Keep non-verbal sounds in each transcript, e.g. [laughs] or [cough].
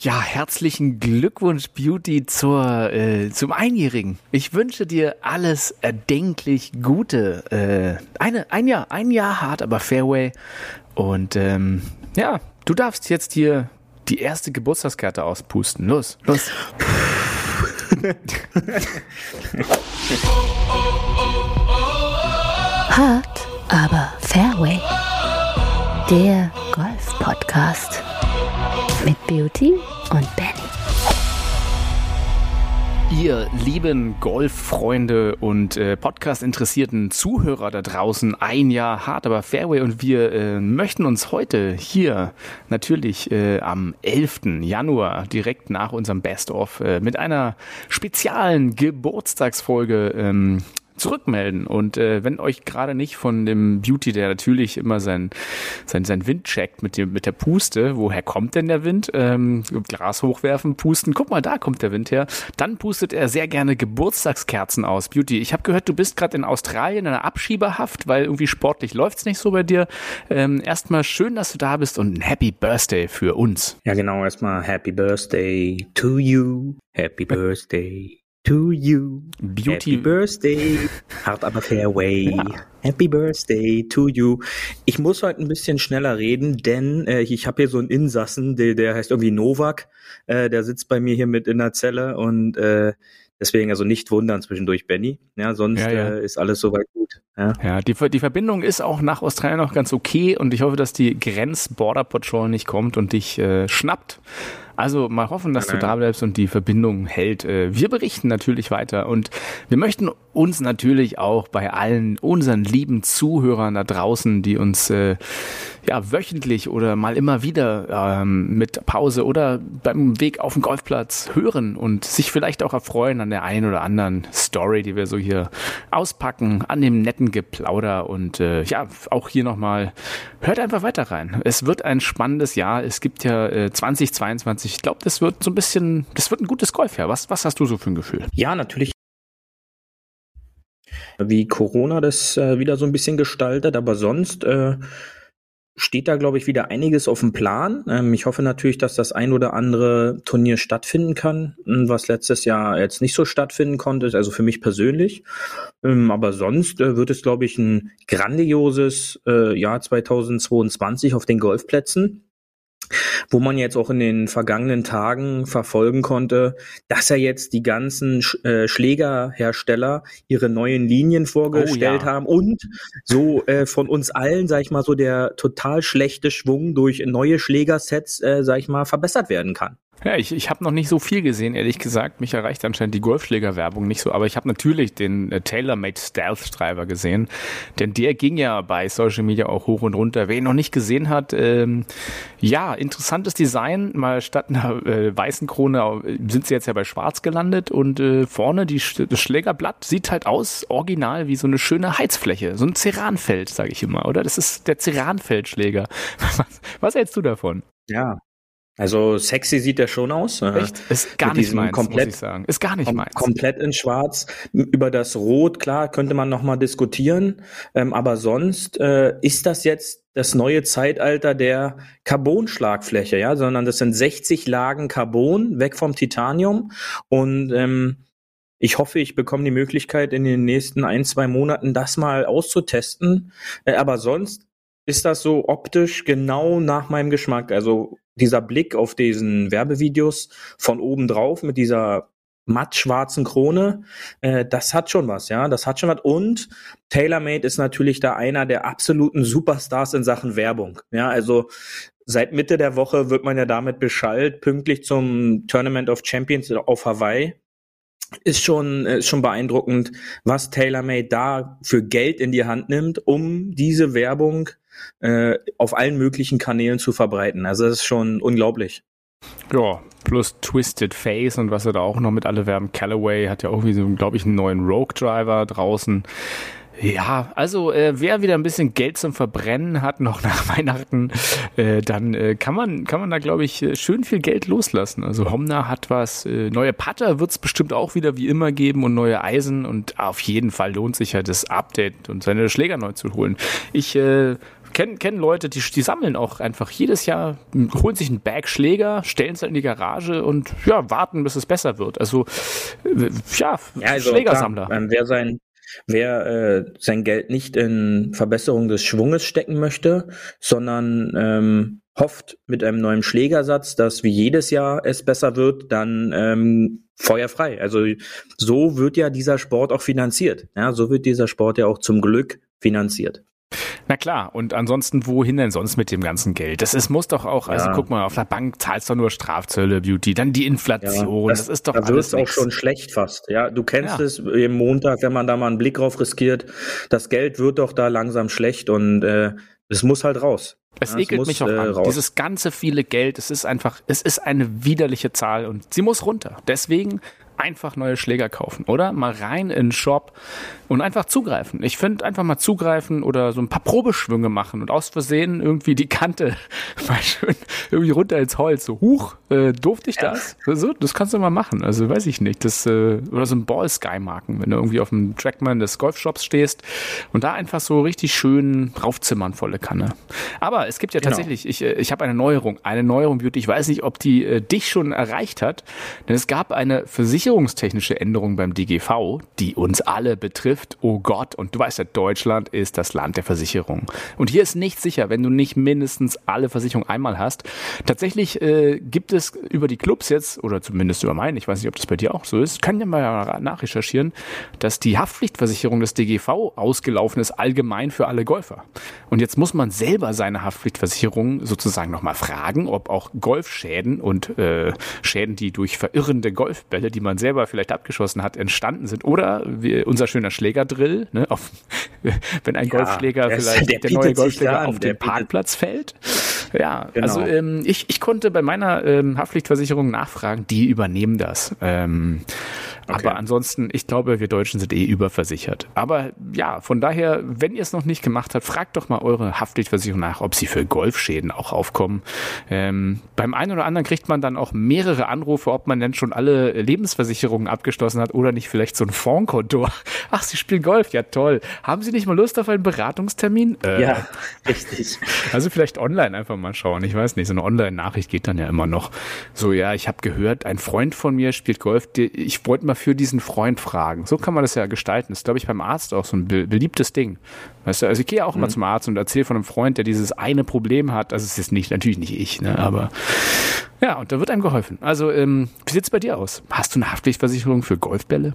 Ja, herzlichen Glückwunsch, Beauty, zur, äh, zum Einjährigen. Ich wünsche dir alles erdenklich Gute. Äh, eine, ein Jahr, ein Jahr hart, aber Fairway. Und ähm, ja, du darfst jetzt hier die erste Geburtstagskarte auspusten. Los, los. hart, aber Fairway. Der Golf-Podcast mit Beauty und Benny. Ihr lieben Golffreunde und äh, Podcast-interessierten Zuhörer da draußen, ein Jahr hart, aber Fairway und wir äh, möchten uns heute hier natürlich äh, am 11. Januar direkt nach unserem Best-of äh, mit einer speziellen Geburtstagsfolge ähm, zurückmelden. Und äh, wenn euch gerade nicht von dem Beauty, der natürlich immer sein, sein, sein Wind checkt mit, dem, mit der Puste, woher kommt denn der Wind? Ähm, Glas hochwerfen, pusten, guck mal, da kommt der Wind her. Dann pustet er sehr gerne Geburtstagskerzen aus. Beauty, ich habe gehört, du bist gerade in Australien in einer Abschieberhaft, weil irgendwie sportlich läuft's nicht so bei dir. Ähm, erstmal schön, dass du da bist und ein Happy Birthday für uns. Ja, genau, erstmal Happy Birthday to you. Happy Birthday to you. Beauty. Happy Birthday. [laughs] Hart aber Fairway. Ja. Happy Birthday to you. Ich muss heute ein bisschen schneller reden, denn äh, ich habe hier so einen Insassen, der, der heißt irgendwie Novak. Äh, der sitzt bei mir hier mit in der Zelle und äh, deswegen also nicht wundern zwischendurch, Benny. Ja, sonst ja, ja. Äh, ist alles soweit gut. Ja, ja die, die Verbindung ist auch nach Australien noch ganz okay und ich hoffe, dass die Grenz-Border Patrol nicht kommt und dich äh, schnappt. Also mal hoffen, dass du da bleibst und die Verbindung hält. Äh, wir berichten natürlich weiter und wir möchten uns natürlich auch bei allen unseren lieben Zuhörern da draußen, die uns äh, ja wöchentlich oder mal immer wieder ähm, mit Pause oder beim Weg auf den Golfplatz hören und sich vielleicht auch erfreuen an der einen oder anderen Story, die wir so hier auspacken, an dem netten Geplauder und äh, ja, auch hier nochmal, hört einfach weiter rein. Es wird ein spannendes Jahr. Es gibt ja äh, 2022, ich glaube, das wird so ein bisschen, das wird ein gutes Golfjahr. Was, was hast du so für ein Gefühl? Ja, natürlich wie Corona das äh, wieder so ein bisschen gestaltet, aber sonst äh, steht da, glaube ich, wieder einiges auf dem Plan. Ähm, ich hoffe natürlich, dass das ein oder andere Turnier stattfinden kann, hm, was letztes Jahr jetzt nicht so stattfinden konnte, also für mich persönlich. Ähm, aber sonst äh, wird es, glaube ich, ein grandioses äh, Jahr 2022 auf den Golfplätzen wo man jetzt auch in den vergangenen Tagen verfolgen konnte, dass er jetzt die ganzen äh, Schlägerhersteller ihre neuen Linien vorgestellt oh, ja. haben und so äh, von uns allen, sag ich mal, so der total schlechte Schwung durch neue Schlägersets, äh, sag ich mal, verbessert werden kann. Ja, ich, ich habe noch nicht so viel gesehen, ehrlich gesagt. Mich erreicht anscheinend die Golfschläger-Werbung nicht so, aber ich habe natürlich den äh, TaylorMade Stealth Driver gesehen, denn der ging ja bei Social Media auch hoch und runter. Wer ihn noch nicht gesehen hat, ähm, ja, interessantes Design. Mal statt einer äh, weißen Krone äh, sind sie jetzt ja bei Schwarz gelandet und äh, vorne die, das Schlägerblatt sieht halt aus, original wie so eine schöne Heizfläche, so ein Ceranfeld, sage ich immer, oder? Das ist der Ceranfeldschläger. [laughs] Was, was hältst du davon? Ja, also sexy sieht der schon aus. Echt? Ist gar nicht meins, komplett, muss ich sagen. Ist gar nicht meins. Komplett in schwarz. Über das Rot, klar, könnte man nochmal diskutieren. Ähm, aber sonst äh, ist das jetzt das neue Zeitalter der Carbon-Schlagfläche, ja, sondern das sind 60 Lagen Carbon, weg vom Titanium. Und ähm, ich hoffe, ich bekomme die Möglichkeit, in den nächsten ein, zwei Monaten das mal auszutesten. Äh, aber sonst ist das so optisch genau nach meinem Geschmack. Also dieser Blick auf diesen Werbevideos von oben drauf mit dieser matt schwarzen Krone, äh, das hat schon was, ja, das hat schon was. Und TaylorMade ist natürlich da einer der absoluten Superstars in Sachen Werbung. Ja, also seit Mitte der Woche wird man ja damit beschallt, pünktlich zum Tournament of Champions auf Hawaii. Ist schon, ist schon beeindruckend, was TaylorMade da für Geld in die Hand nimmt, um diese Werbung äh, auf allen möglichen Kanälen zu verbreiten. Also das ist schon unglaublich. Ja, plus Twisted Face und was er da auch noch mit alle werben. Callaway hat ja auch wie so, glaube ich, einen neuen Rogue Driver draußen. Ja, also äh, wer wieder ein bisschen Geld zum Verbrennen hat, [laughs] noch nach Weihnachten, äh, dann äh, kann man kann man da, glaube ich, äh, schön viel Geld loslassen. Also Homna hat was, äh, neue Putter wird es bestimmt auch wieder wie immer geben und neue Eisen und auf jeden Fall lohnt sich ja das Update und seine Schläger neu zu holen. Ich äh, kenne kenn Leute, die, die sammeln auch einfach jedes Jahr, holen sich einen Bag Schläger, stellen es in die Garage und ja, warten, bis es besser wird. Also äh, ja, ja also Schlägersammler. Klar, wer sein Wer äh, sein Geld nicht in Verbesserung des Schwunges stecken möchte, sondern ähm, hofft mit einem neuen Schlägersatz, dass wie jedes Jahr es besser wird, dann ähm, feuerfrei. Also so wird ja dieser Sport auch finanziert. Ja, so wird dieser Sport ja auch zum Glück finanziert. Na klar, und ansonsten, wohin denn sonst mit dem ganzen Geld? Das ist, muss doch auch, also ja. guck mal, auf der Bank zahlst du nur Strafzölle, Beauty, dann die Inflation, ja, das, das, ist doch da alles. Da wird auch schon schlecht fast, ja. Du kennst ja. es im Montag, wenn man da mal einen Blick drauf riskiert, das Geld wird doch da langsam schlecht und äh, es muss halt raus. Es ja, ekelt muss, mich auch äh, an. Raus. Dieses ganze viele Geld, es ist einfach, es ist eine widerliche Zahl und sie muss runter. Deswegen einfach neue Schläger kaufen, oder? Mal rein in den Shop und einfach zugreifen. Ich finde einfach mal zugreifen oder so ein paar Probeschwünge machen und aus Versehen irgendwie die Kante [laughs] mal schön irgendwie runter ins Holz. So, huch, äh, durfte ich das? So, das kannst du mal machen. Also weiß ich nicht. Das, äh, oder so ein Ball-Sky-Marken, wenn du irgendwie auf dem Trackman des Golfshops stehst und da einfach so richtig schön raufzimmern, volle Kanne. Aber es gibt ja genau. tatsächlich, ich, äh, ich habe eine Neuerung, eine Neuerung, Beauty. Ich weiß nicht, ob die äh, dich schon erreicht hat, denn es gab eine Versicherung versicherungstechnische Änderung beim DGV, die uns alle betrifft. Oh Gott, und du weißt ja, Deutschland ist das Land der Versicherung. Und hier ist nicht sicher, wenn du nicht mindestens alle Versicherungen einmal hast. Tatsächlich äh, gibt es über die Clubs jetzt, oder zumindest über meinen, ich weiß nicht, ob das bei dir auch so ist, kann ja mal nachrecherchieren, dass die Haftpflichtversicherung des DGV ausgelaufen ist, allgemein für alle Golfer. Und jetzt muss man selber seine Haftpflichtversicherung sozusagen nochmal fragen, ob auch Golfschäden und äh, Schäden, die durch verirrende Golfbälle, die man selber vielleicht abgeschossen hat, entstanden sind. Oder wie unser schöner Schlägerdrill, ne, auf, [laughs] wenn ein ja, Golfschläger vielleicht, der, der neue Golfschläger auf den Parkplatz fällt. Ja, genau. also ähm, ich, ich konnte bei meiner ähm, Haftpflichtversicherung nachfragen, die übernehmen das. Ähm, Okay. Aber ansonsten, ich glaube, wir Deutschen sind eh überversichert. Aber ja, von daher, wenn ihr es noch nicht gemacht habt, fragt doch mal eure Haftpflichtversicherung nach, ob sie für Golfschäden auch aufkommen. Ähm, beim einen oder anderen kriegt man dann auch mehrere Anrufe, ob man denn schon alle Lebensversicherungen abgeschlossen hat oder nicht vielleicht so ein Fondkonto. [laughs] Ach, Sie spielen Golf, ja toll. Haben Sie nicht mal Lust auf einen Beratungstermin? Äh, ja, [laughs] richtig. Also vielleicht online einfach mal schauen. Ich weiß nicht, so eine Online-Nachricht geht dann ja immer noch. So, ja, ich habe gehört, ein Freund von mir spielt Golf. Ich wollte mal für diesen Freund fragen. So kann man das ja gestalten. Das ist, glaube ich, beim Arzt auch so ein beliebtes Ding. Weißt du, also ich gehe auch mhm. immer zum Arzt und erzähle von einem Freund, der dieses eine Problem hat. Das ist jetzt nicht, natürlich nicht ich, ne, aber ja, und da wird einem geholfen. Also, ähm, wie sieht's bei dir aus? Hast du eine Haftpflichtversicherung für Golfbälle?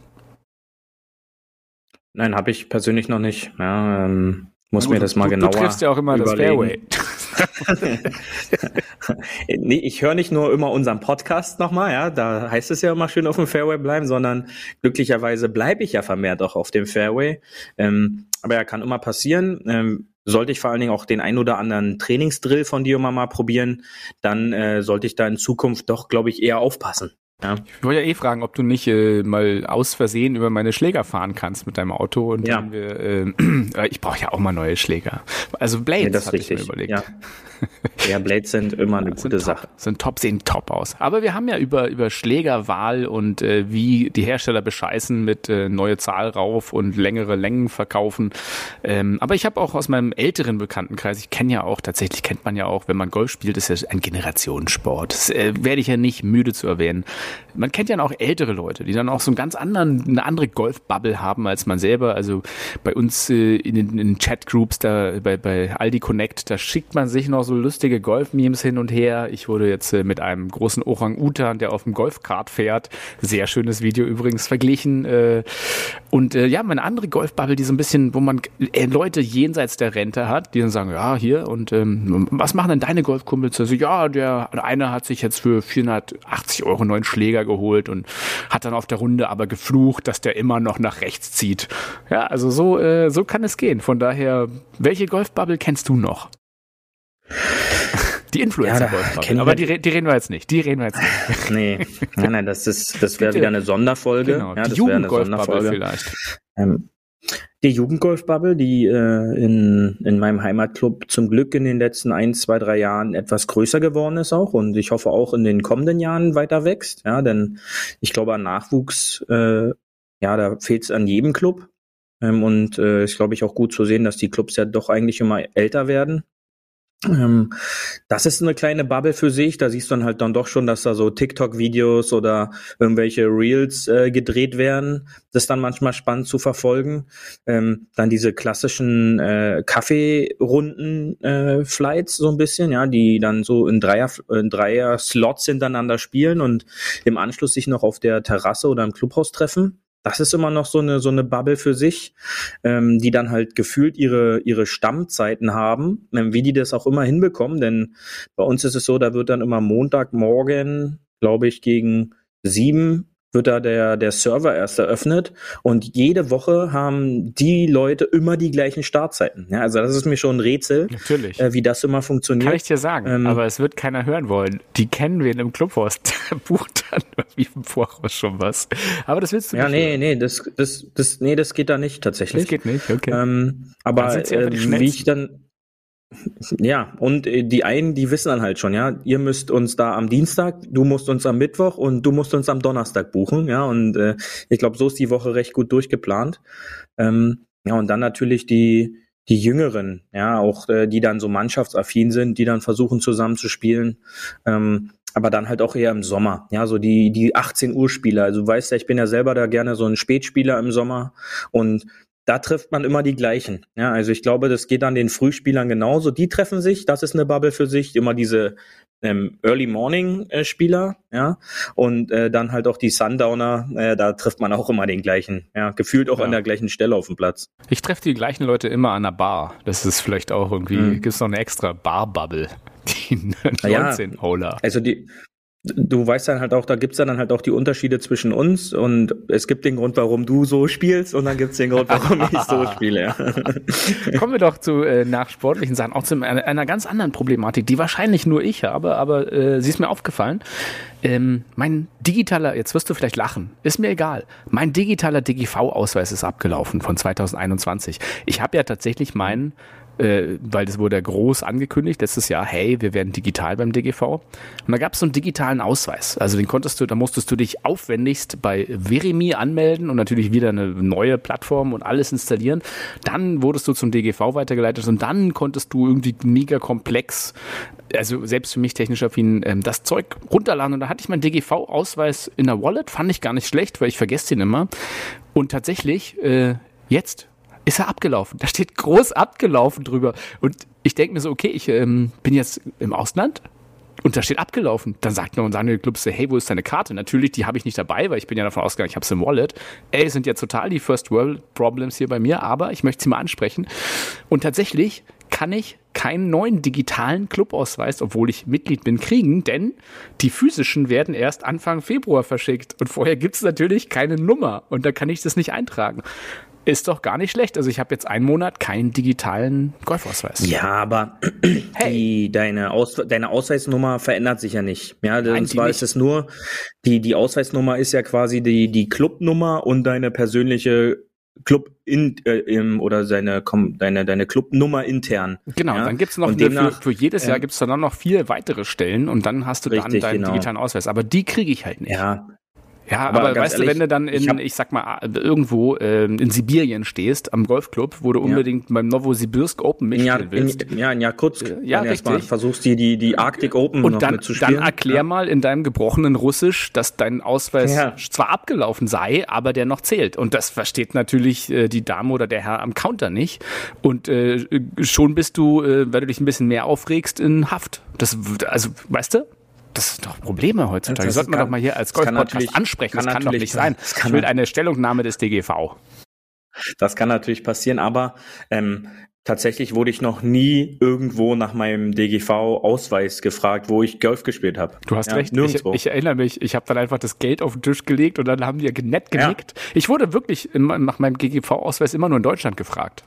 Nein, habe ich persönlich noch nicht. Ja, ähm, muss mir das mal du, genauer. Du triffst ja auch immer überlegen. das Fairway. [laughs] nee, ich höre nicht nur immer unseren Podcast nochmal, ja, da heißt es ja immer schön auf dem Fairway bleiben, sondern glücklicherweise bleibe ich ja vermehrt auch auf dem Fairway. Ähm, aber ja, kann immer passieren. Ähm, sollte ich vor allen Dingen auch den ein oder anderen Trainingsdrill von dir mal probieren, dann äh, sollte ich da in Zukunft doch, glaube ich, eher aufpassen. Ja. Ich wollte ja eh fragen, ob du nicht äh, mal aus Versehen über meine Schläger fahren kannst mit deinem Auto. Und ja. wir, äh, [clears throat] ich brauche ja auch mal neue Schläger. Also Blades, ja, das hatte ich mir überlegt. Ja. [laughs] ja, Blades sind immer eine gute top, Sache. Sind top, sehen top aus. Aber wir haben ja über, über Schlägerwahl und äh, wie die Hersteller bescheißen mit äh, neue Zahl rauf und längere Längen verkaufen. Ähm, aber ich habe auch aus meinem älteren Bekanntenkreis, ich kenne ja auch, tatsächlich kennt man ja auch, wenn man Golf spielt, ist ja ein Generationssport. Das äh, werde ich ja nicht müde zu erwähnen. Man kennt ja auch ältere Leute, die dann auch so einen ganz anderen, eine andere Golfbubble haben als man selber. Also bei uns äh, in den, in Chatgroups, da bei, bei Aldi Connect, da schickt man sich noch so lustige Golf-Memes hin und her. Ich wurde jetzt äh, mit einem großen Orang-Utan, der auf dem Golfkart fährt, sehr schönes Video übrigens verglichen. Äh, und äh, ja, meine andere Golfbubble, die so ein bisschen, wo man äh, Leute jenseits der Rente hat, die dann sagen, ja, hier, und ähm, was machen denn deine Golfkumpels? Also, ja, der eine hat sich jetzt für 480 Euro neuen Schläger geholt und hat dann auf der Runde aber geflucht, dass der immer noch nach rechts zieht. Ja, also so, äh, so kann es gehen. Von daher, welche Golfbubble kennst du noch? Die influencer ja, aber die, die, reden wir jetzt nicht. Die reden wir jetzt nicht. nee, [laughs] nein, nein, das ist, das wäre wieder eine Sonderfolge. Genau, ja, die Jugendgolfbubble vielleicht. Ähm, die Jugendgolfbubble, die äh, in, in meinem Heimatclub zum Glück in den letzten ein, zwei, drei Jahren etwas größer geworden ist auch und ich hoffe auch in den kommenden Jahren weiter wächst. Ja, denn ich glaube an Nachwuchs, äh, ja, da fehlt es an jedem Club. Ähm, und äh, ist, glaube ich, auch gut zu sehen, dass die Clubs ja doch eigentlich immer älter werden. Ähm, das ist eine kleine Bubble für sich. Da siehst du dann halt dann doch schon, dass da so TikTok-Videos oder irgendwelche Reels äh, gedreht werden. Das ist dann manchmal spannend zu verfolgen. Ähm, dann diese klassischen äh, Kaffeerunden-Flights äh, so ein bisschen, ja, die dann so in Dreier, in Dreier Slots hintereinander spielen und im Anschluss sich noch auf der Terrasse oder im Clubhaus treffen das ist immer noch so eine so eine Bubble für sich, ähm, die dann halt gefühlt ihre ihre Stammzeiten haben, ähm, wie die das auch immer hinbekommen. Denn bei uns ist es so, da wird dann immer Montagmorgen, glaube ich, gegen sieben wird da der, der Server erst eröffnet und jede Woche haben die Leute immer die gleichen Startzeiten. Ja, also das ist mir schon ein Rätsel, Natürlich. Äh, wie das immer funktioniert. Kann ich dir sagen, ähm, aber es wird keiner hören wollen. Die kennen wir in einem Clubhaus, [laughs] der bucht dann [laughs] wie im Voraus schon was. Aber das willst du ja, nicht. Ja, nee, nee, das, das, das, nee, das geht da nicht tatsächlich. Das geht nicht, okay. Ähm, aber äh, wie ich dann, ja, und äh, die einen, die wissen dann halt schon, ja, ihr müsst uns da am Dienstag, du musst uns am Mittwoch und du musst uns am Donnerstag buchen, ja, und äh, ich glaube, so ist die Woche recht gut durchgeplant. Ähm, ja, und dann natürlich die, die Jüngeren, ja, auch äh, die dann so mannschaftsaffin sind, die dann versuchen zusammen zu spielen. Ähm, aber dann halt auch eher im Sommer, ja, so die, die 18 Uhr Spieler. Also du weißt ja, ich bin ja selber da gerne so ein Spätspieler im Sommer und da trifft man immer die gleichen. Ja, also ich glaube, das geht an den Frühspielern genauso. Die treffen sich, das ist eine Bubble für sich. Immer diese ähm, Early Morning äh, Spieler, ja, und äh, dann halt auch die Sundowner. Äh, da trifft man auch immer den gleichen. Ja, gefühlt auch ja. an der gleichen Stelle auf dem Platz. Ich treffe die gleichen Leute immer an der Bar. Das ist vielleicht auch irgendwie. Mhm. Gibt es noch eine extra Bar Bubble? Die 19 Holer. Ja, also die du weißt dann halt auch, da gibt's dann halt auch die Unterschiede zwischen uns und es gibt den Grund, warum du so spielst und dann gibt's den Grund, warum ich so [laughs] spiele. Ja. Kommen wir doch zu äh, nach sportlichen Sachen, auch zu einer, einer, ganz anderen Problematik, die wahrscheinlich nur ich habe, aber äh, sie ist mir aufgefallen. Ähm, mein digitaler, jetzt wirst du vielleicht lachen, ist mir egal. Mein digitaler DGV-Ausweis ist abgelaufen von 2021. Ich habe ja tatsächlich meinen äh, weil das wurde groß angekündigt letztes Jahr, hey, wir werden digital beim DGV. Und da gab es so einen digitalen Ausweis. Also den konntest du, da musstest du dich aufwendigst bei Verimi anmelden und natürlich wieder eine neue Plattform und alles installieren. Dann wurdest du zum DGV weitergeleitet und dann konntest du irgendwie mega komplex, also selbst für mich technisch affin, ähm, das Zeug runterladen. Und da hatte ich meinen DGV-Ausweis in der Wallet, fand ich gar nicht schlecht, weil ich vergesse den immer. Und tatsächlich, äh, jetzt ist er abgelaufen. Da steht groß abgelaufen drüber. Und ich denke mir so, okay, ich ähm, bin jetzt im Ausland und da steht abgelaufen. Dann sagt mir unser Club so, hey, wo ist deine Karte? Natürlich, die habe ich nicht dabei, weil ich bin ja davon ausgegangen, ich habe es im Wallet. Ey, sind ja total die First World Problems hier bei mir, aber ich möchte sie mal ansprechen. Und tatsächlich kann ich keinen neuen digitalen Clubausweis, obwohl ich Mitglied bin, kriegen, denn die physischen werden erst Anfang Februar verschickt. Und vorher gibt es natürlich keine Nummer und da kann ich das nicht eintragen. Ist doch gar nicht schlecht. Also ich habe jetzt einen Monat keinen digitalen Golfausweis. Ja, aber [clears throat] hey. die, deine, Aus, deine Ausweisnummer verändert sich ja nicht. Ja, und zwar ist es nur, die, die Ausweisnummer ist ja quasi die, die Clubnummer und deine persönliche Club in, äh, im, oder seine, deine, deine Clubnummer intern. Genau, ja? dann gibt's noch demnach, für, für, jedes Jahr ähm, gibt's dann noch vier weitere Stellen und dann hast du richtig, dann deinen genau. digitalen Ausweis. Aber die kriege ich halt nicht. Ja, ja, aber, aber weißt ehrlich, du, wenn du dann in, ich, ich sag mal, irgendwo äh, in Sibirien stehst, am Golfclub, wo du ja. unbedingt beim Novosibirsk Open mitspielen ja, willst. In, ja, in Jakutsk. Äh, ja, richtig. versuchst die, die, die Arctic Open Und noch dann, mitzuspielen. dann erklär ja. mal in deinem gebrochenen Russisch, dass dein Ausweis ja. zwar abgelaufen sei, aber der noch zählt. Und das versteht natürlich äh, die Dame oder der Herr am Counter nicht. Und äh, schon bist du, äh, weil du dich ein bisschen mehr aufregst, in Haft. Das, also, weißt du? Das sind doch Probleme heutzutage. Das, das sollte man kann, doch mal hier als Golf-Podcast ansprechen. Das kann doch nicht sein. Ich will eine Stellungnahme des DGV. Das kann natürlich passieren, aber ähm, tatsächlich wurde ich noch nie irgendwo nach meinem DGV-Ausweis gefragt, wo ich Golf gespielt habe. Du hast ja, recht. Nirgendwo. Ich, ich, erinnere mich, ich habe dann einfach das Geld auf den Tisch gelegt und dann haben die ja nett genickt. Ja. Ich wurde wirklich nach meinem DGV-Ausweis immer nur in Deutschland gefragt.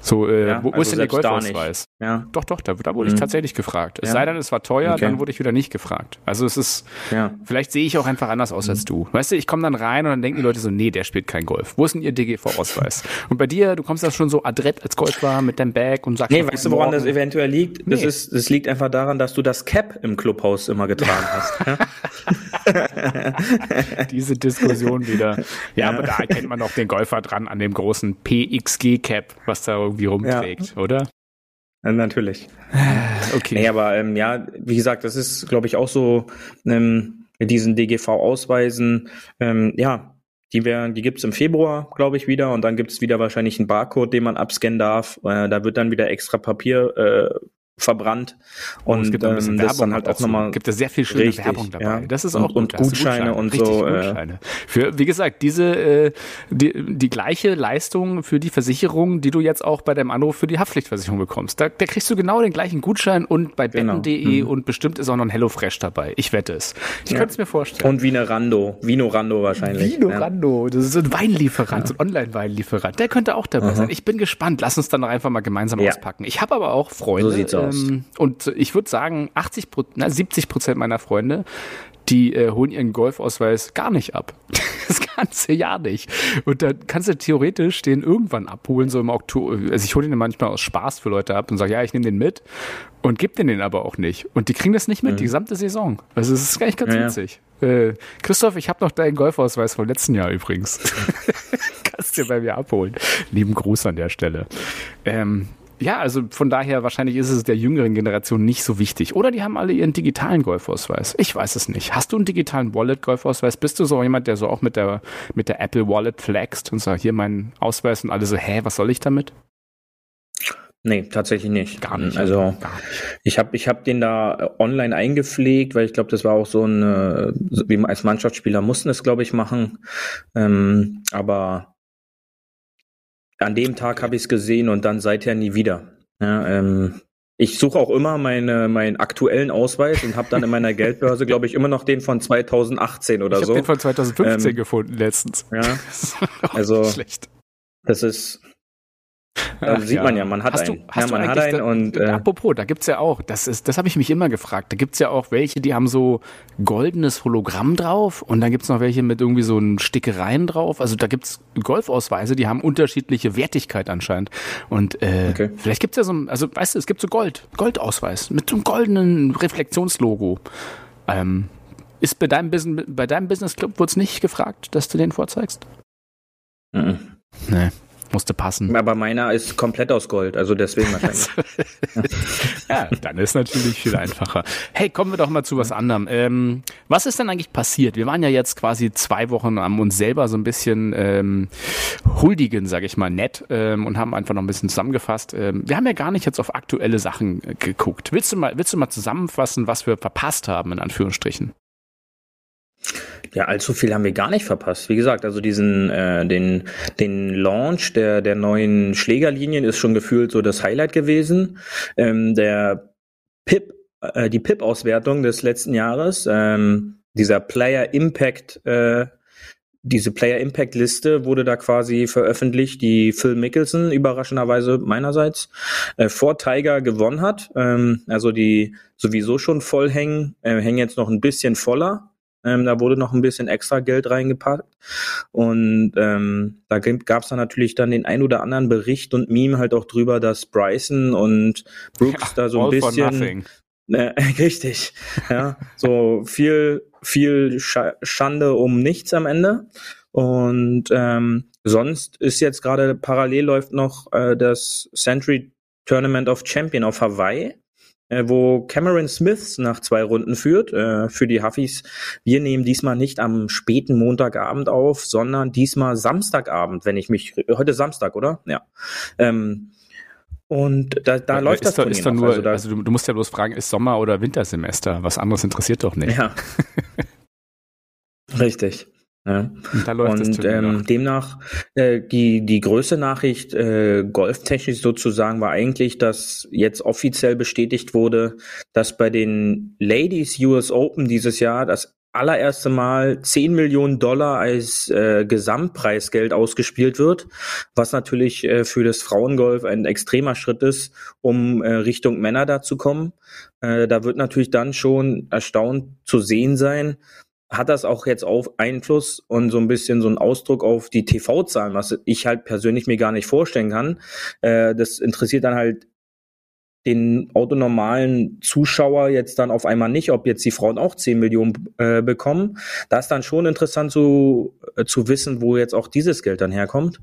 So, äh, ja, wo, also ist denn der Golfausweis? Ja. Doch, doch, da, da wurde mhm. ich tatsächlich gefragt. Es ja. sei denn, es war teuer, okay. dann wurde ich wieder nicht gefragt. Also es ist, ja. vielleicht sehe ich auch einfach anders aus mhm. als du. Weißt du, ich komme dann rein und dann denken die Leute so, nee, der spielt kein Golf. Wo ist denn ihr DGV-Ausweis? und bei dir, du kommst da schon so adrett als Golfer mit deinem Bag und sagst, nee, weißt du, woran morgen. das eventuell liegt? Nee. Das ist, das liegt einfach daran, dass du das Cap im Clubhaus immer getragen hast. [laughs] [laughs] Diese Diskussion wieder. Ja, aber da erkennt man doch den Golfer dran an dem großen PXG-Cap, was da irgendwie rumträgt, ja. oder? natürlich. Okay. Nee, aber ähm, ja, wie gesagt, das ist, glaube ich, auch so ähm, mit diesen DGV-Ausweisen. Ähm, ja, die, wär, die gibt's im Februar, glaube ich, wieder. Und dann gibt's wieder wahrscheinlich einen Barcode, den man abscannen darf. Äh, da wird dann wieder extra Papier äh, verbrannt. Und, Und es gibt noch ein bisschen ähm, Werbung dann halt auch dazu. nochmal gibt es sehr viel schöne Richtig, Werbung dabei. ja. Das ist Und- auch gut. und hast du Gutscheine und so, äh, Gutscheine. Für, wie gesagt, diese äh, die, die gleiche Leistung für die Versicherung, die du jetzt auch bei deinem Anruf für die Haftpflichtversicherung bekommst. Da, da kriegst du genau den gleichen Gutschein und bei Genau. betten.de Mhm. und bestimmt ist auch noch ein HelloFresh dabei. Ich wette es. Ich Ja. könnte es mir vorstellen. Und Vinorando, Vinorando wahrscheinlich. Vino ja. Rando, das ist so ein Weinlieferant, so ein Online-Weinlieferant. Der könnte auch dabei Aha. sein. Ich bin gespannt. Lass uns dann doch einfach mal gemeinsam auspacken. Ich habe aber auch Freunde. So sieht's aus. Ähm, Und ich würde sagen, 80 Pro- na, 70 Prozent meiner Freunde, die äh, holen ihren Golfausweis gar nicht ab. [laughs] Das ganze Jahr nicht. Und dann kannst du theoretisch den irgendwann abholen, so im Oktober. Also ich hole den manchmal aus Spaß für Leute ab und sage, ja, ich nehme den mit und gebe den den aber auch nicht. Und die kriegen das nicht mit, die gesamte Saison. Also es ist eigentlich ganz Mhm. Ja, ja. witzig. Äh, Christoph, ich habe noch deinen Golfausweis vom letzten Jahr übrigens. [laughs] Kannst du bei mir abholen. Lieben Gruß an der Stelle. Ähm, ja, also von daher wahrscheinlich ist es der jüngeren Generation nicht so wichtig. Oder die haben alle ihren digitalen Golfausweis. Ich weiß es nicht. Hast du einen digitalen Wallet-Golfausweis? Bist du so jemand, der so auch mit der, mit der Apple Wallet flext und sagt, hier mein Ausweis und alle so, hä, was soll ich damit? Nee, tatsächlich nicht. Gar nicht. Also Gar nicht. ich habe ich hab den da äh, online eingepflegt, weil ich glaube, das war auch so ein, äh, wie man als Mannschaftsspieler mussten es, glaube ich, machen. Ähm, aber an dem Tag habe ich es gesehen und dann seither nie wieder. Ja, ähm, ich suche auch immer meine, meinen aktuellen Ausweis und habe dann in meiner Geldbörse, glaube ich, immer noch den von 2018 oder Ich habe so. den von 2015 Ähm, gefunden letztens. ja, [laughs] Das ist auch Also, schlecht. das ist, [laughs] Ach sieht man ja, man hat hast einen. Du, hast ja, man du hat einen und da, äh, apropos, da gibt's ja auch, das ist, das habe ich mich immer gefragt. Da gibt's ja auch welche, die haben so goldenes Hologramm drauf und dann gibt's noch welche mit irgendwie so einen Stickereien drauf. Also da gibt's Golfausweise, die haben unterschiedliche Wertigkeit anscheinend. Und äh, Okay. vielleicht gibt's ja so, ein- also weißt du, es gibt so Gold, Goldausweis mit so einem goldenen Reflexionslogo. Ähm, ist bei deinem Business, bei deinem Business Club wurde nicht gefragt, dass du den vorzeigst? mhm. Nee, musste passen. Aber meiner ist komplett aus Gold, also deswegen wahrscheinlich. [laughs] Ja, dann ist natürlich viel einfacher. Hey, kommen wir doch mal zu was anderem. Ähm, was ist denn eigentlich passiert? Wir waren ja jetzt quasi zwei Wochen am uns selber so ein bisschen ähm, huldigen, sage ich mal, nett ähm, und haben einfach noch ein bisschen zusammengefasst. Ähm, wir haben ja gar nicht jetzt auf aktuelle Sachen äh, geguckt. Willst du mal, willst du mal zusammenfassen, was wir verpasst haben, in Anführungsstrichen? Ja, allzu viel haben wir gar nicht verpasst. Wie gesagt, also diesen, äh, den, den Launch der, der neuen Schlägerlinien ist schon gefühlt so das Highlight gewesen. Ähm, der PIP, äh, die PIP-Auswertung des letzten Jahres, ähm, dieser Player Impact, äh, diese Player Impact Liste wurde da quasi veröffentlicht, die Phil Mickelson überraschenderweise meinerseits äh, vor Tiger gewonnen hat. Ähm, also die sowieso schon voll hängen, äh, hängen jetzt noch ein bisschen voller. Ähm, da wurde noch ein bisschen extra Geld reingepackt. Und ähm, da gab es dann natürlich dann den ein oder anderen Bericht und Meme halt auch drüber, dass Bryson und Brooks da so ein for bisschen nothing. äh, [laughs] richtig. Ja, so viel, viel Scha Schande um nichts am Ende. Und ähm, sonst ist jetzt gerade parallel läuft noch äh, das Century Tournament of Champion auf Hawaii, äh, wo Cameron Smith nach zwei Runden führt. Äh, für die Huffis. Wir nehmen diesmal nicht am späten Montagabend auf, sondern diesmal Samstagabend, wenn ich mich heute Samstag, oder? Ja. Ähm, und da, da Weil läuft das doch, Turnier ist noch. nur, also da, also du, du musst ja bloß fragen, ist Sommer- oder Wintersemester? Was anderes interessiert doch nicht. Ja. [laughs] Richtig. Ja. Und da läuft Und ähm, demnach äh, die die größte Nachricht äh, golftechnisch sozusagen war eigentlich, dass jetzt offiziell bestätigt wurde, dass bei den Ladies US Open dieses Jahr das allererste Mal 10 Millionen Dollar als äh, Gesamtpreisgeld ausgespielt wird, was natürlich äh, für das Frauengolf ein extremer Schritt ist, um äh, Richtung Männer da zu kommen. Äh, da wird natürlich dann schon erstaunt zu sehen sein, hat das auch jetzt auf Einfluss und so ein bisschen so ein Ausdruck auf die TV-Zahlen, was ich halt persönlich mir gar nicht vorstellen kann. Äh, das interessiert dann halt den autonormalen Zuschauer jetzt dann auf einmal nicht, ob jetzt die Frauen auch 10 Millionen äh, bekommen. Da ist dann schon interessant zu, äh, zu wissen, wo jetzt auch dieses Geld dann herkommt.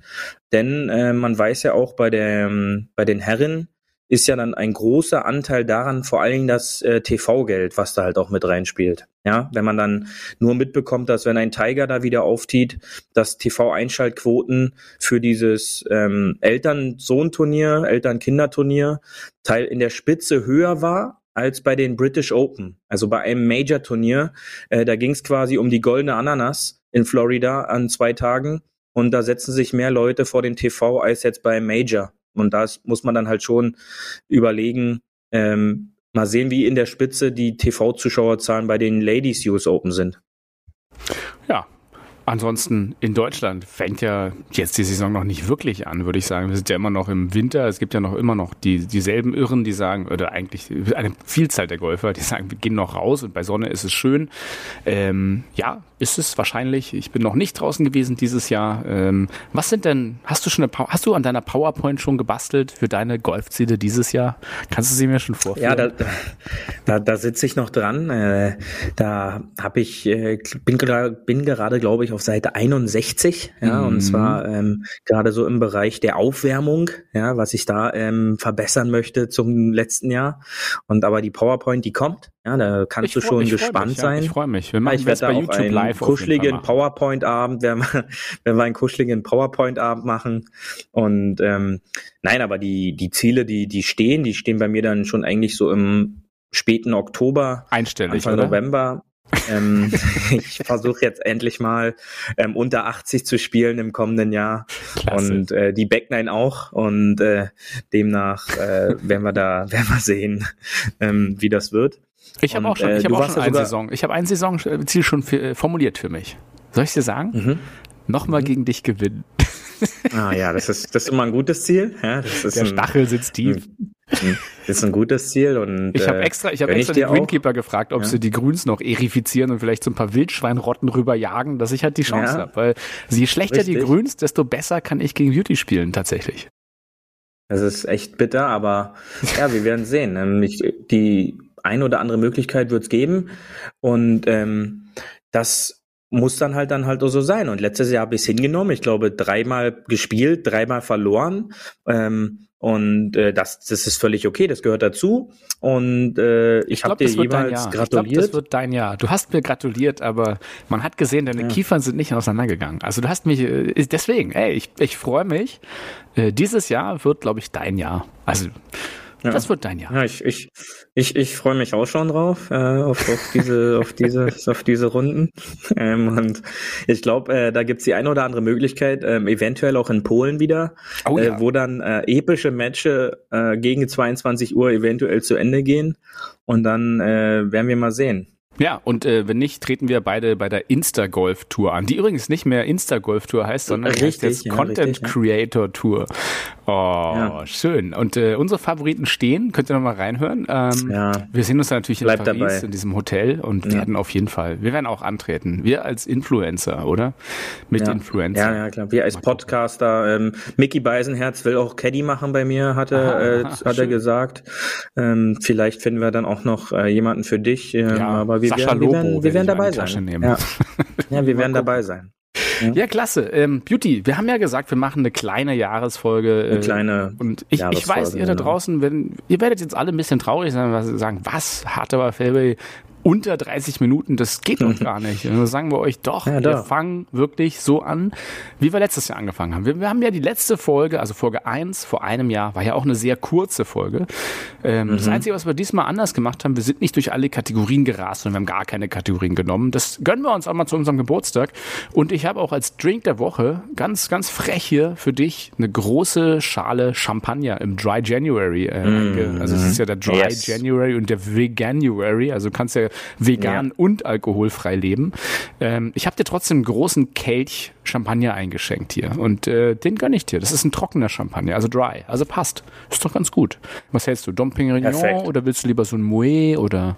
Denn äh, man weiß ja auch bei, der, bei den Herren, ist ja dann ein großer Anteil daran, vor allen Dingen das äh, TV-Geld, was da halt auch mit reinspielt. Ja, wenn man dann nur mitbekommt, dass wenn ein Tiger da wieder auftiet, dass TV-Einschaltquoten für dieses ähm, Eltern-Sohn-Turnier, Eltern-Kinder-Turnier Teil in der Spitze höher war als bei den British Open, also bei einem Major-Turnier. Äh, da ging es quasi um die goldene Ananas in Florida an zwei Tagen und da setzen sich mehr Leute vor den TV als jetzt bei Major. Und da muss man dann halt schon überlegen, ähm, mal sehen, wie in der Spitze die TV-Zuschauerzahlen bei den Ladies US Open sind. Ja, Ansonsten in Deutschland fängt ja jetzt die Saison noch nicht wirklich an, würde ich sagen. Wir sind ja immer noch im Winter. Es gibt ja noch immer noch die, dieselben Irren, die sagen, oder eigentlich eine Vielzahl der Golfer, die sagen, wir gehen noch raus und bei Sonne ist es schön. Ähm, ja, ist es wahrscheinlich. Ich bin noch nicht draußen gewesen dieses Jahr. Ähm, was sind denn, hast du schon eine, hast du an deiner PowerPoint schon gebastelt für deine Golfziele dieses Jahr? Kannst du sie mir schon vorstellen? Ja, da, da, da sitze ich noch dran. Äh, da habe ich, äh, bin, bin gerade, glaube ich, auf Seite 61, ja, mhm. und zwar ähm, gerade so im Bereich der Aufwärmung, ja, was ich da ähm, verbessern möchte zum letzten Jahr. Und aber die PowerPoint, die kommt, ja, da kannst ich du schon gespannt mich, sein. Ja, ich freue mich. Wir machen ich werde bei YouTube einen live kuscheligen PowerPoint-Abend, wenn wir, [laughs] wenn wir einen kuscheligen PowerPoint-Abend machen. Und ähm, nein, aber die die Ziele, die die stehen, die stehen bei mir dann schon eigentlich so im späten Oktober, Einstellig, Anfang oder? November ähm, [laughs] [laughs] ich versuche jetzt endlich mal ähm, unter 80 zu spielen im kommenden Jahr Klasse. und äh, die Backline auch und äh, demnach äh, werden wir da werden wir sehen, ähm, wie das wird. Ich habe auch schon, ich äh, hab auch schon eine Saison. Ich habe ein Saisonziel schon für, äh, formuliert für mich. Soll ich dir sagen? Mhm. Nochmal mhm. gegen dich gewinnen. Ah ja, das ist, das ist immer ein gutes Ziel. Ja, Der ein, Stachel sitzt tief. Das ist ein gutes Ziel und ich habe äh, extra, ich habe extra den Greenkeeper gefragt, ob ja. sie die Grüns noch erifizieren und vielleicht so ein paar Wildschweinrotten rüberjagen, dass ich halt die Chance ja. habe, weil je schlechter Richtig. die Grüns, desto besser kann ich gegen Beauty spielen tatsächlich. Das ist echt bitter, aber ja, wir werden sehen. Ähm, die eine oder andere Möglichkeit wird es geben und ähm, das muss dann halt dann halt so sein. Und letztes Jahr habe ich es hingenommen. Ich glaube, dreimal gespielt, dreimal verloren. Ähm, und äh, das, das ist völlig okay, das gehört dazu. Und äh, ich, ich habe dir jeweils gratuliert. Ich glaube, das wird dein Jahr. Du hast mir gratuliert, aber man hat gesehen, deine ja. Kiefern sind nicht auseinandergegangen. Also du hast mich, äh, deswegen, ey, ich, ich freue mich. Äh, dieses Jahr wird, glaube ich, dein Jahr. Also ja. Das wird dein Jahr. Ja, ich, ich, ich, ich freue mich auch schon drauf, äh, auf, auf diese, auf diese, [laughs] auf diese Runden. Ähm, und ich glaube, äh, da gibt's die eine oder andere Möglichkeit, ähm, eventuell auch in Polen wieder, oh, ja. äh, wo dann äh, epische Matches äh, gegen 22 Uhr eventuell zu Ende gehen. Und dann äh, werden wir mal sehen. Ja, und äh, wenn nicht, treten wir beide bei der Insta-Golf-Tour an, die übrigens nicht mehr Insta-Golf-Tour heißt, sondern richtig, heißt jetzt ja, Content Creator Tour. Oh, ja. schön. Und äh, unsere Favoriten stehen, könnt ihr noch mal reinhören. Ähm, ja. Wir sehen uns natürlich in Paris, dabei. in diesem Hotel und ja. werden auf jeden Fall, wir werden auch antreten. Wir als Influencer, oder? Mit ja. Influencer. Ja, ja, klar. Wir als Podcaster. Ähm, Mickey Beisenherz will auch Caddy machen bei mir, [laughs] hat er, aha, äh, aha, hat er gesagt. Ähm, vielleicht finden wir dann auch noch äh, jemanden für dich. Ähm, ja, aber wir wir Sascha werden, Lobo, wir werden, [laughs] wir werden dabei sein. Ja. ja. wir werden dabei sein. Ja, ja klasse. Ähm, Beauty, wir haben ja gesagt, wir machen eine kleine Jahresfolge. Eine äh, kleine. Und ich, ich weiß, ihr da genau. draußen, wenn, ihr werdet jetzt alle ein bisschen traurig sein, was sagen, was, hart aber Fairway, unter 30 Minuten, das geht doch [laughs] gar nicht. Und dann sagen wir euch doch, ja, wir fangen wirklich so an, wie wir letztes Jahr angefangen haben. Wir, wir, haben ja die letzte Folge, also Folge 1 vor einem Jahr, war ja auch eine sehr kurze Folge. Ähm, mhm. Das Einzige, was wir diesmal anders gemacht haben, wir sind nicht durch alle Kategorien gerast und wir haben gar keine Kategorien genommen. Das gönnen wir uns auch mal zu unserem Geburtstag. Und ich habe auch als Drink der Woche ganz, ganz frech hier für dich eine große Schale Champagner im Dry January. Äh, mhm. Also es ist ja der Dry yes. January und der Veganuary. Also du kannst ja vegan ja. und alkoholfrei leben. Ähm, ich habe dir trotzdem einen großen Kelch Champagner eingeschenkt hier und äh, den gönne ich dir. Das ist ein trockener Champagner, also dry, also passt. Ist doch ganz gut. Was hältst du? Dom Pérignon oder willst du lieber so ein Moet oder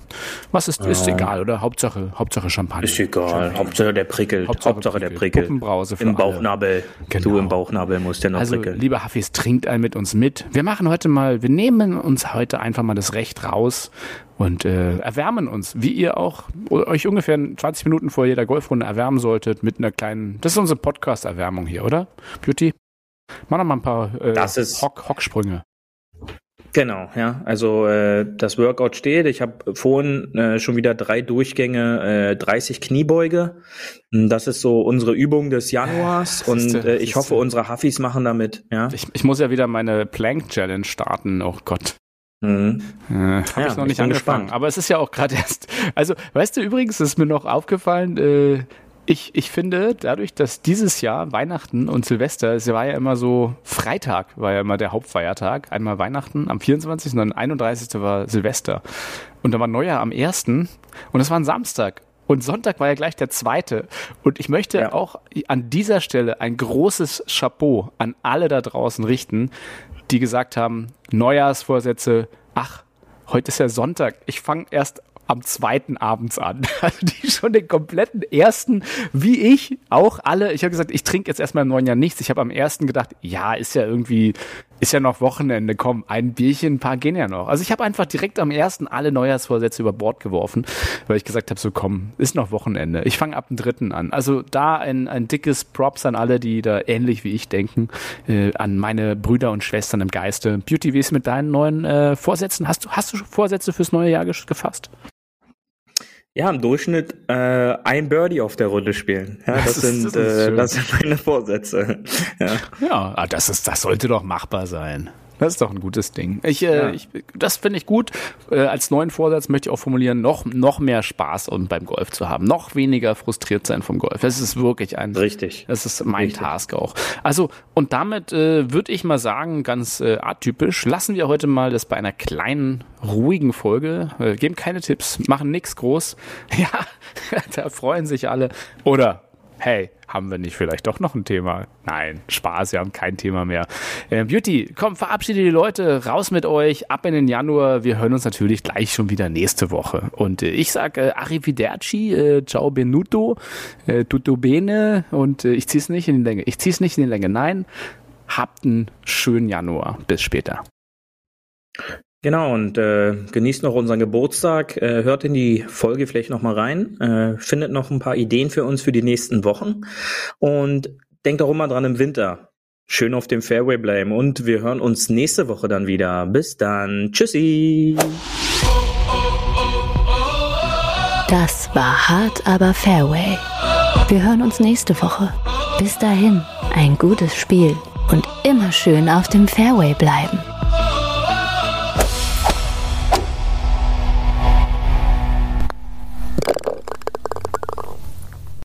was ist, ist ja. egal oder Hauptsache Hauptsache Champagner. Ist egal, Champagner. Hauptsache der prickelt, Hauptsache, Hauptsache der prickelt. Puppenbrause Im Bauchnabel. Genau. Du im Bauchnabel musst ja noch also, prickeln. Lieber Hafis, trinkt einen mit uns mit. Wir machen heute mal, wir nehmen uns heute einfach mal das Recht raus und äh, erwärmen uns, wie ihr auch euch ungefähr 20 Minuten vor jeder Golfrunde erwärmen solltet mit einer kleinen, das ist unsere Podcast-Erwärmung hier, oder? Beauty? Mach noch mal ein paar äh, das ist, Hock, Hocksprünge. Genau, ja. Also äh, das Workout steht. Ich habe vorhin äh, schon wieder drei Durchgänge, äh, 30 Kniebeuge. Das ist so unsere Übung des Januars Ja, und äh, ich hoffe, unsere Huffis machen damit. Ja. Ich, ich muss ja wieder meine Plank Challenge starten. Oh Gott. Mhm. Äh, Habe Ja, ich noch ich nicht angefangen. gespannt. Aber es ist ja auch gerade erst. Also, weißt du, übrigens ist mir noch aufgefallen, äh, ich, ich finde, dadurch, dass dieses Jahr Weihnachten und Silvester, es war ja immer so, Freitag war ja immer der Hauptfeiertag, einmal Weihnachten am 24. und dann 31. war Silvester. Und dann war Neujahr am 1. und das war ein Samstag. Und Sonntag war ja gleich der zweite. Und ich möchte Ja. auch an dieser Stelle ein großes Chapeau an alle da draußen richten, die gesagt haben, Neujahrsvorsätze, ach, heute ist ja Sonntag, ich fange erst am zweiten abends an. [laughs] Also die schon den kompletten ersten, wie ich, auch alle. Ich habe gesagt, ich trinke jetzt erstmal im neuen Jahr nichts. Ich habe am ersten gedacht, ja, ist ja irgendwie, ist ja noch Wochenende, komm, ein Bierchen, ein paar gehen ja noch. Also ich habe einfach direkt am ersten alle Neujahrsvorsätze über Bord geworfen, weil ich gesagt habe, so komm, ist noch Wochenende. Ich fange ab dem dritten an. Also da ein, ein dickes Props an alle, die da ähnlich wie ich denken, äh, an meine Brüder und Schwestern im Geiste. Beauty, wie ist mit deinen neuen äh, Vorsätzen? Hast du, hast du Vorsätze fürs neue Jahr gefasst? Ja, im Durchschnitt äh, ein Birdie auf der Runde spielen. Ja, das, Das ist- sind das äh, das sind meine Vorsätze. [laughs] Ja. Ja, ah, das ist, das sollte doch machbar sein. Das ist doch ein gutes Ding. Ich, äh, Ja. ich, das finde ich gut. Äh, als neuen Vorsatz möchte ich auch formulieren, noch, noch mehr Spaß und beim Golf zu haben. Noch weniger frustriert sein vom Golf. Das ist wirklich ein, Richtig. das ist mein Richtig. Task auch. Also, und damit äh, würde ich mal sagen, ganz äh, atypisch, lassen wir heute mal das bei einer kleinen, ruhigen Folge. Äh, geben keine Tipps, machen nichts groß. [laughs] Ja, [laughs] da freuen sich alle. Oder, hey, haben wir nicht vielleicht doch noch ein Thema? Nein, Spaß, wir haben kein Thema mehr. Äh, Beauty, komm, verabschiede die Leute, raus mit euch, ab in den Januar. Wir hören uns natürlich gleich schon wieder nächste Woche. Und äh, ich sag äh, Arrivederci, äh, ciao benuto, äh, tutto bene und äh, ich zieh's nicht in die Länge. Ich zieh's nicht in die Länge. Nein, habt einen schönen Januar. Bis später. Genau, und äh, genießt noch unseren Geburtstag, äh, hört in die Folge vielleicht noch mal rein, äh, findet noch ein paar Ideen für uns für die nächsten Wochen und denkt auch immer dran im Winter. Schön auf dem Fairway bleiben und wir hören uns nächste Woche dann wieder. Bis dann. Tschüssi. Das war hart, aber Fairway. Wir hören uns nächste Woche. Bis dahin, ein gutes Spiel und immer schön auf dem Fairway bleiben.